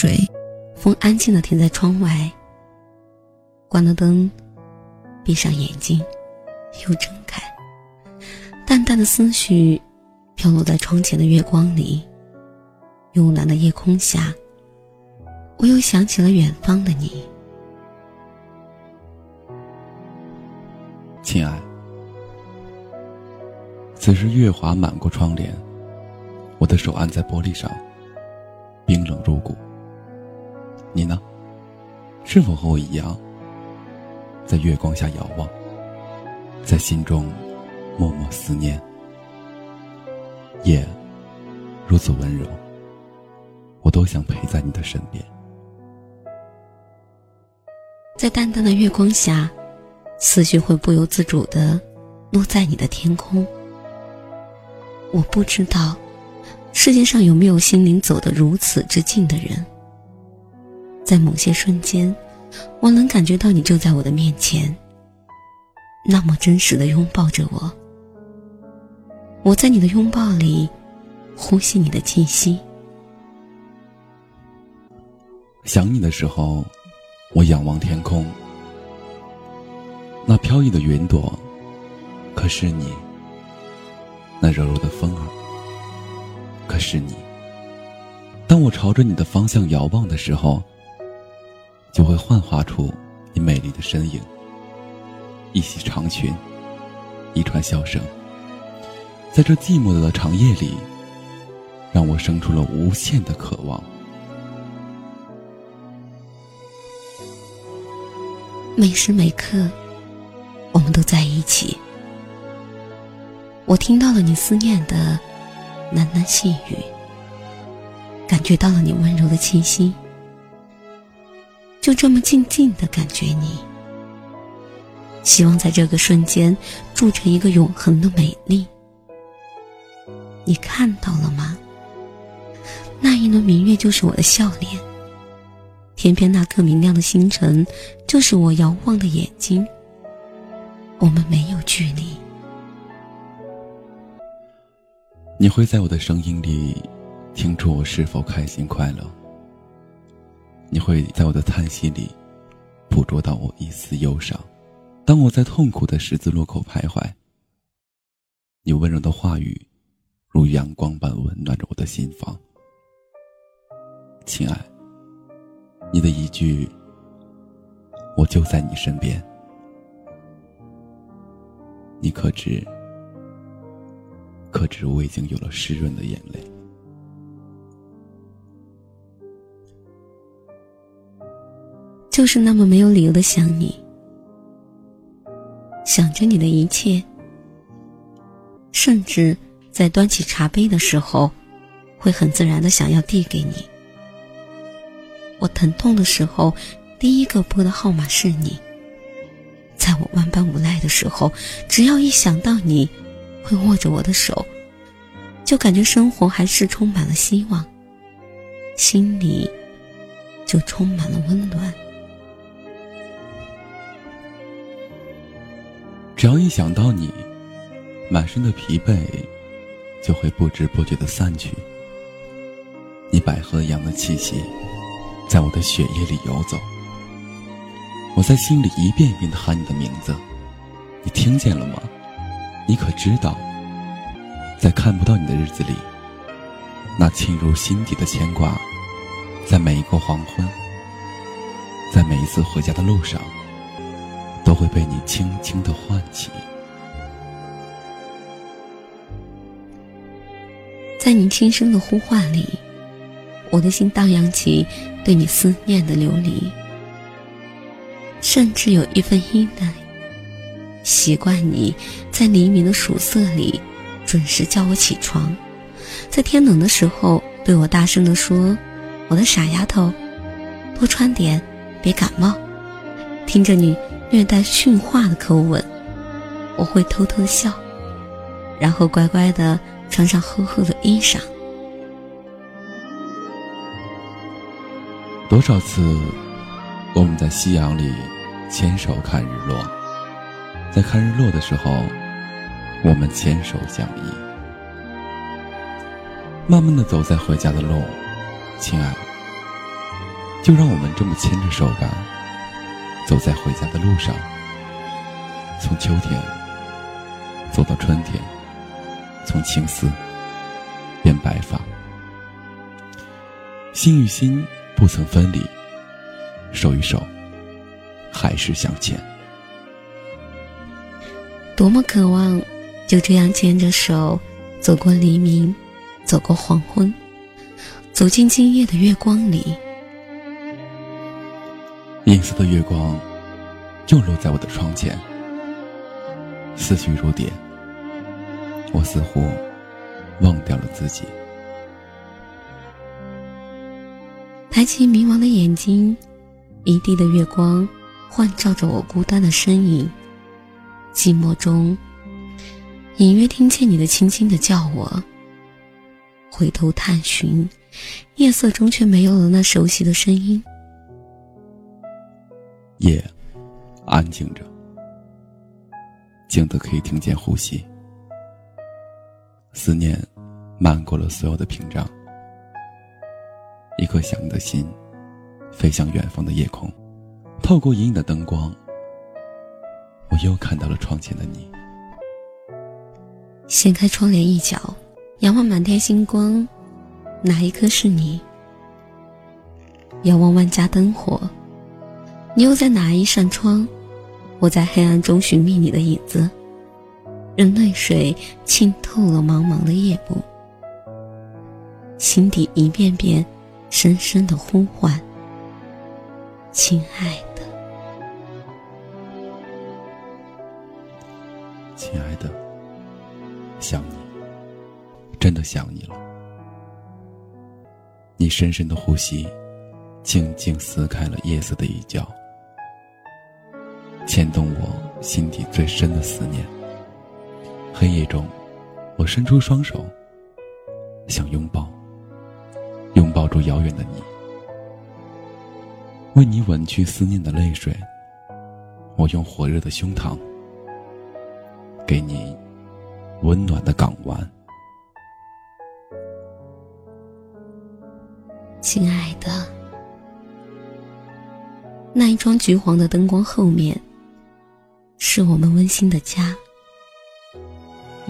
水，风安静的停在窗外。关了灯，闭上眼睛，又睁开。淡淡的思绪飘落在窗前的月光里，慵懒的夜空下，我又想起了远方的你，亲爱。此时月华满过窗帘，我的手按在玻璃上，冰冷如骨。你呢？是否和我一样，在月光下遥望，在心中默默思念？夜如此温柔，我都想陪在你的身边。在淡淡的月光下，思绪会不由自主的落在你的天空。我不知道，世界上有没有心灵走得如此之近的人。在某些瞬间，我能感觉到你就在我的面前，那么真实的拥抱着我。我在你的拥抱里，呼吸你的气息。想你的时候，我仰望天空，那飘逸的云朵，可是你。那柔柔的风儿，可是你。当我朝着你的方向遥望的时候，就会幻化出你美丽的身影。一袭长裙，一串笑声，在这寂寞的长夜里，让我生出了无限的渴望。每时每刻，我们都在一起。我听到了你思念的喃喃细语，感觉到了你温柔的气息，就这么静静的感觉你。希望在这个瞬间铸成一个永恒的美丽。你看到了吗？那一轮明月就是我的笑脸，天边那颗明亮的星辰就是我遥望的眼睛。我们没有距离。你会在我的声音里听出我是否开心快乐。你会在我的叹息里捕捉到我一丝忧伤。当我在痛苦的十字路口徘徊，你温柔的话语如阳光般温暖着我的心房。亲爱，你的一句“我就在你身边”，你可知？可知我已经有了湿润的眼泪，就是那么没有理由的想你，想着你的一切，甚至在端起茶杯的时候，会很自然的想要递给你。我疼痛的时候，第一个拨的号码是你；在我万般无奈的时候，只要一想到你。会握着我的手，就感觉生活还是充满了希望，心里就充满了温暖。只要一想到你，满身的疲惫就会不知不觉的散去。你百合一样的气息，在我的血液里游走。我在心里一遍一遍的喊你的名字，你听见了吗？你可知道，在看不到你的日子里，那沁入心底的牵挂，在每一个黄昏，在每一次回家的路上，都会被你轻轻的唤起。在你轻声的呼唤里，我的心荡漾起对你思念的流离，甚至有一份依赖。习惯你在黎明的曙色里准时叫我起床，在天冷的时候对我大声地说：“我的傻丫头，多穿点，别感冒。”听着你略带训话的口吻，我会偷偷笑，然后乖乖的穿上厚厚的衣裳。多少次，我们在夕阳里牵手看日落。在看日落的时候，我们牵手相依，慢慢的走在回家的路，亲爱的，就让我们这么牵着手吧，走在回家的路上，从秋天走到春天，从青丝变白发，心与心不曾分离，手与手还是向前。多么渴望就这样牵着手走过黎明，走过黄昏，走进今夜的月光里。银色的月光又落在我的窗前，思绪如蝶。我似乎忘掉了自己。抬起迷茫的眼睛，一地的月光幻照着我孤单的身影。寂寞中，隐约听见你的轻轻的叫我。回头探寻，夜色中却没有了那熟悉的声音。夜，安静着，静得可以听见呼吸。思念，漫过了所有的屏障。一颗想你的心，飞向远方的夜空，透过隐隐的灯光。我又看到了窗前的你。掀开窗帘一角，仰望满天星光，哪一颗是你？遥望万家灯火，你又在哪一扇窗？我在黑暗中寻觅你的影子，任泪水浸透了茫茫的夜幕，心底一遍遍深深的呼唤，亲爱的。亲爱的，想你，真的想你了。你深深的呼吸，静静撕开了夜色的一角，牵动我心底最深的思念。黑夜中，我伸出双手，想拥抱，拥抱住遥远的你，为你吻去思念的泪水。我用火热的胸膛。给你温暖的港湾，亲爱的。那一窗橘黄的灯光后面，是我们温馨的家。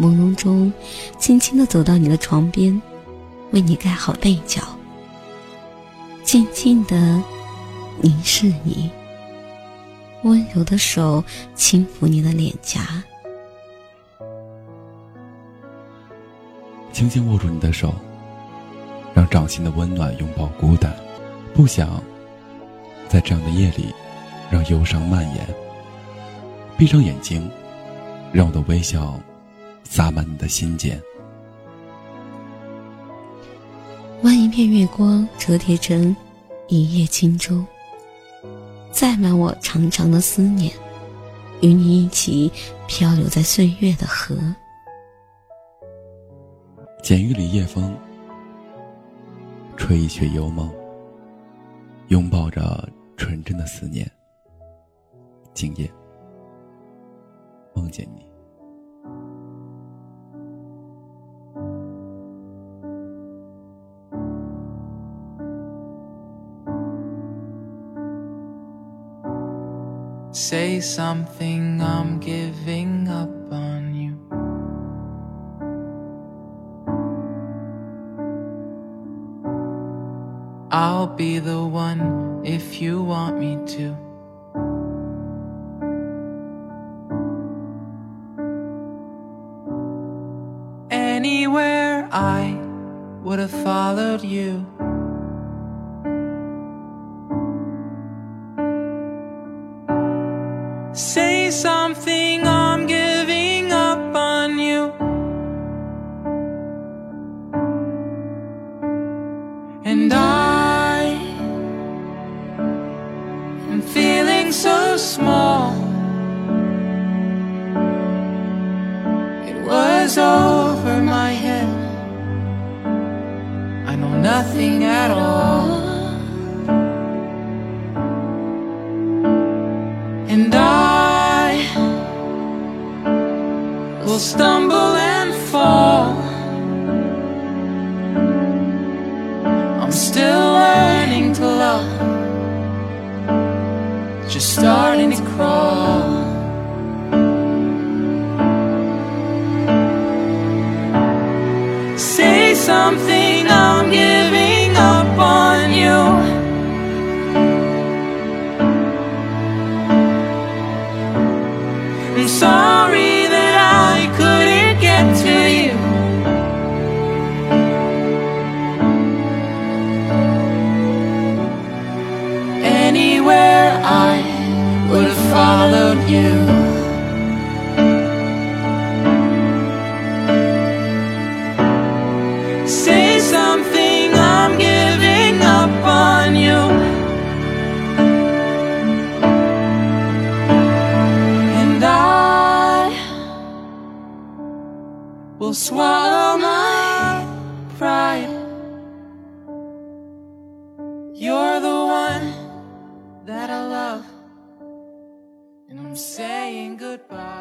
朦胧中，轻轻的走到你的床边，为你盖好被角，静静的凝视你，温柔的手轻抚你的脸颊。轻轻握住你的手，让掌心的温暖拥抱孤单。不想在这样的夜里，让忧伤蔓延。闭上眼睛，让我的微笑洒满你的心间。弯一片月光，折叠成一叶轻舟，载满我长长的思念，与你一起漂流在岁月的河。剪玉里夜风，吹一曲幽梦，拥抱着纯真的思念。今夜，梦见你。Say something, I'm giving up on you. I'll be the one if you want me to. I would have followed you. Stumble I will swallow my goodbye.